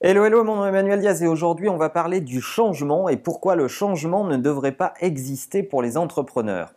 Hello, hello, mon nom est Emmanuel Diaz et aujourd'hui on va parler du changement et pourquoi le changement ne devrait pas exister pour les entrepreneurs.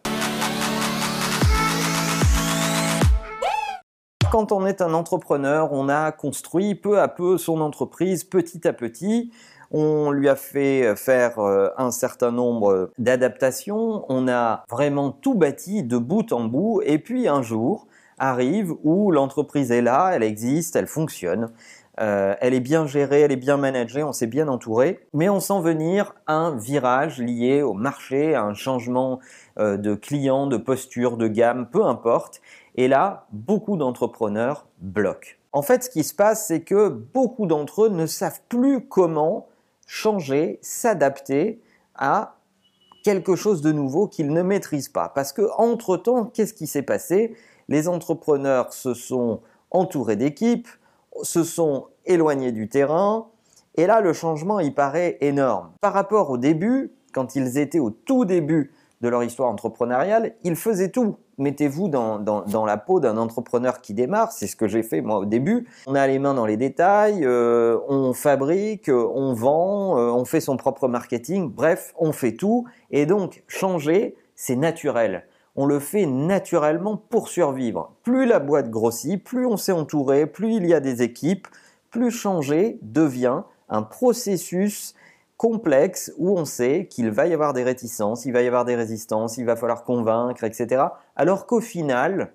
Quand on est un entrepreneur, on a construit peu à peu son entreprise petit à petit. On lui a fait faire euh, un certain nombre d'adaptations. On a vraiment tout bâti de bout en bout. Et puis un jour arrive où l'entreprise est là, elle existe, elle fonctionne. Euh, elle est bien gérée, elle est bien managée, on s'est bien entouré, mais on sent venir un virage lié au marché, un changement euh, de clients, de posture, de gamme, peu importe. Et là, beaucoup d'entrepreneurs bloquent. En fait, ce qui se passe, c'est que beaucoup d'entre eux ne savent plus comment changer, s'adapter à quelque chose de nouveau qu'ils ne maîtrisent pas. Parce que entre-temps, qu'est-ce qui s'est passé? Les entrepreneurs se sont entourés d'équipes, se sont éloignés du terrain. Et là, le changement, il paraît énorme. Par rapport au début, quand ils étaient au tout début de leur histoire entrepreneuriale, ils faisaient tout. Mettez-vous dans, dans, la peau d'un entrepreneur qui démarre, c'est ce que j'ai fait moi au début. On a les mains dans les détails, euh, on fabrique, on vend, euh, on fait son propre marketing, bref, on fait tout. Et donc, changer, c'est naturel on le fait naturellement pour survivre. Plus la boîte grossit, plus on s'est entouré, plus il y a des équipes, plus changer devient un processus complexe où on sait qu'il va y avoir des réticences, il va y avoir des résistances, il va falloir convaincre, etc. Alors qu'au final,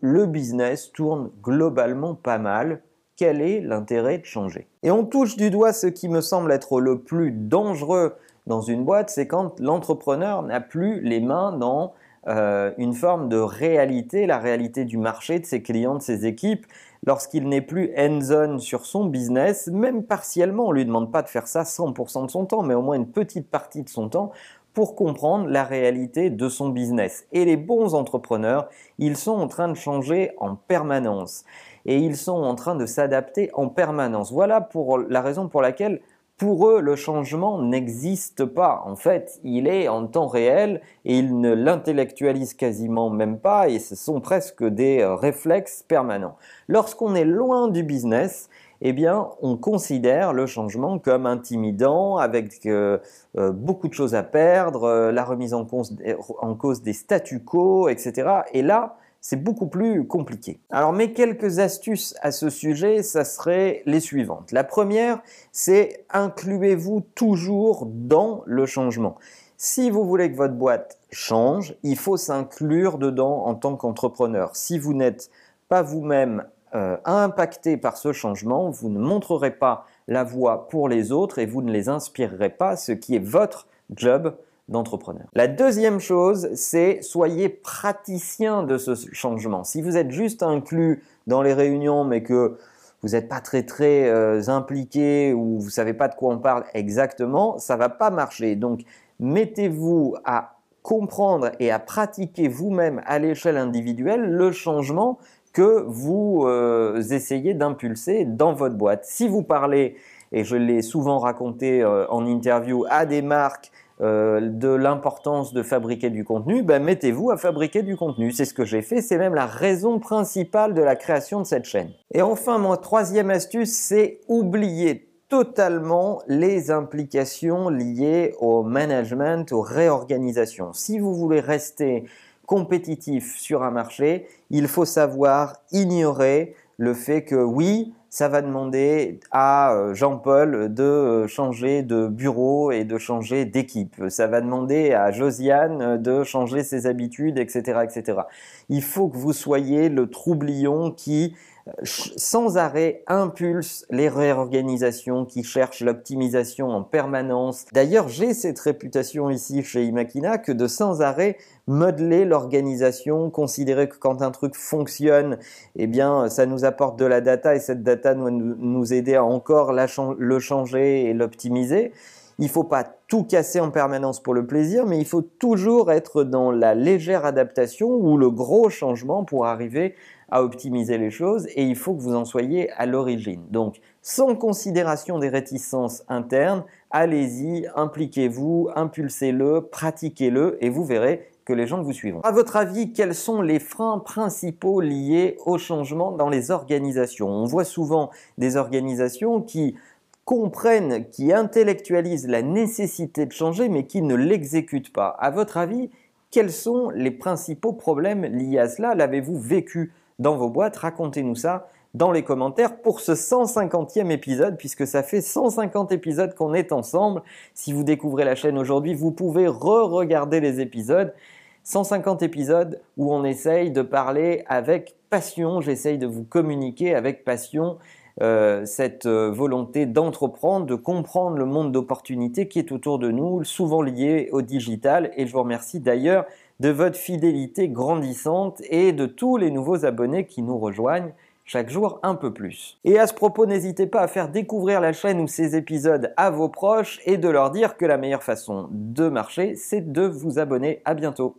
le business tourne globalement pas mal. Quel est l'intérêt de changer? Et on touche du doigt ce qui me semble être le plus dangereux dans une boîte, c'est quand l'entrepreneur n'a plus les mains dans euh, une forme de réalité, la réalité du marché, de ses clients, de ses équipes, lorsqu'il n'est plus hands-on sur son business, même partiellement, on ne lui demande pas de faire ça 100% de son temps, mais au moins une petite partie de son temps pour comprendre la réalité de son business. Et les bons entrepreneurs, ils sont en train de changer en permanence et ils sont en train de s'adapter en permanence. Voilà pour la raison pour laquelle pour eux, le changement n'existe pas. En fait, il est en temps réel et ils ne l'intellectualisent quasiment même pas et ce sont presque des euh, réflexes permanents. Lorsqu'on est loin du business, eh bien, on considère le changement comme intimidant, avec euh, euh, beaucoup de choses à perdre, la remise en cause, des statu quo, etc. Et là, c'est beaucoup plus compliqué. Alors mes quelques astuces à ce sujet, ça serait les suivantes. La première, c'est incluez-vous toujours dans le changement. Si vous voulez que votre boîte change, il faut s'inclure dedans en tant qu'entrepreneur. Si vous n'êtes pas vous-même euh, impacté par ce changement, vous ne montrerez pas la voie pour les autres et vous ne les inspirerez pas, ce qui est votre job d'entrepreneur. La deuxième chose, c'est soyez praticien de ce changement. Si vous êtes juste inclus dans les réunions, mais que vous n'êtes pas très très euh, impliqué ou vous savez pas de quoi on parle exactement, ça va pas marcher. Donc mettez-vous à comprendre et à pratiquer vous-même à l'échelle individuelle le changement que vous euh, essayez d'impulser dans votre boîte. Si vous parlez, et je l'ai souvent raconté euh, en interview, à des marques euh, de l'importance de fabriquer du contenu, ben mettez-vous à fabriquer du contenu. C'est ce que j'ai fait, c'est même la raison principale de la création de cette chaîne. Et enfin, mon troisième astuce, c'est oublier totalement les implications liées au management, aux réorganisations. Si vous voulez rester compétitif sur un marché, il faut savoir ignorer le fait que oui, ça va demander à euh, Jean-Paul de euh, changer de bureau et de changer d'équipe. Ça va demander à Josiane de changer ses habitudes, etc., etc. Il faut que vous soyez le troublion qui sans arrêt impulse les réorganisations, qui cherchent l'optimisation en permanence. D'ailleurs, j'ai cette réputation ici chez Imakina que de sans arrêt modeler l'organisation, considérer que quand un truc fonctionne, eh bien, ça nous apporte de la data et cette data doit nous aider à encore le changer et l'optimiser. Il ne faut pas tout casser en permanence pour le plaisir, mais il faut toujours être dans la légère adaptation ou le gros changement pour arriver à optimiser les choses et il faut que vous en soyez à l'origine. Donc, sans considération des réticences internes, allez-y, impliquez-vous, impulsez-le, pratiquez-le et vous verrez que les gens vous suivront. À votre avis, quels sont les freins principaux liés au changement dans les organisations? On voit souvent des organisations qui comprennent, qui intellectualisent la nécessité de changer, mais qui ne l'exécutent pas. À votre avis, quels sont les principaux problèmes liés à cela? L'avez-vous vécu dans vos boîtes Racontez-nous ça dans les commentaires pour ce 150e épisode, puisque ça fait 150 épisodes qu'on est ensemble. Si vous découvrez la chaîne aujourd'hui, vous pouvez re-regarder les épisodes. 150 épisodes où on essaye de parler avec passion, j'essaye de vous communiquer avec passion euh, cette euh, volonté d'entreprendre, de comprendre le monde d'opportunités qui est autour de nous, souvent lié au digital. Et je vous remercie d'ailleurs de votre fidélité grandissante et de tous les nouveaux abonnés qui nous rejoignent chaque jour un peu plus. Et à ce propos, n'hésitez pas à faire découvrir la chaîne ou ces épisodes à vos proches et de leur dire que la meilleure façon de marcher, c'est de vous abonner. À bientôt.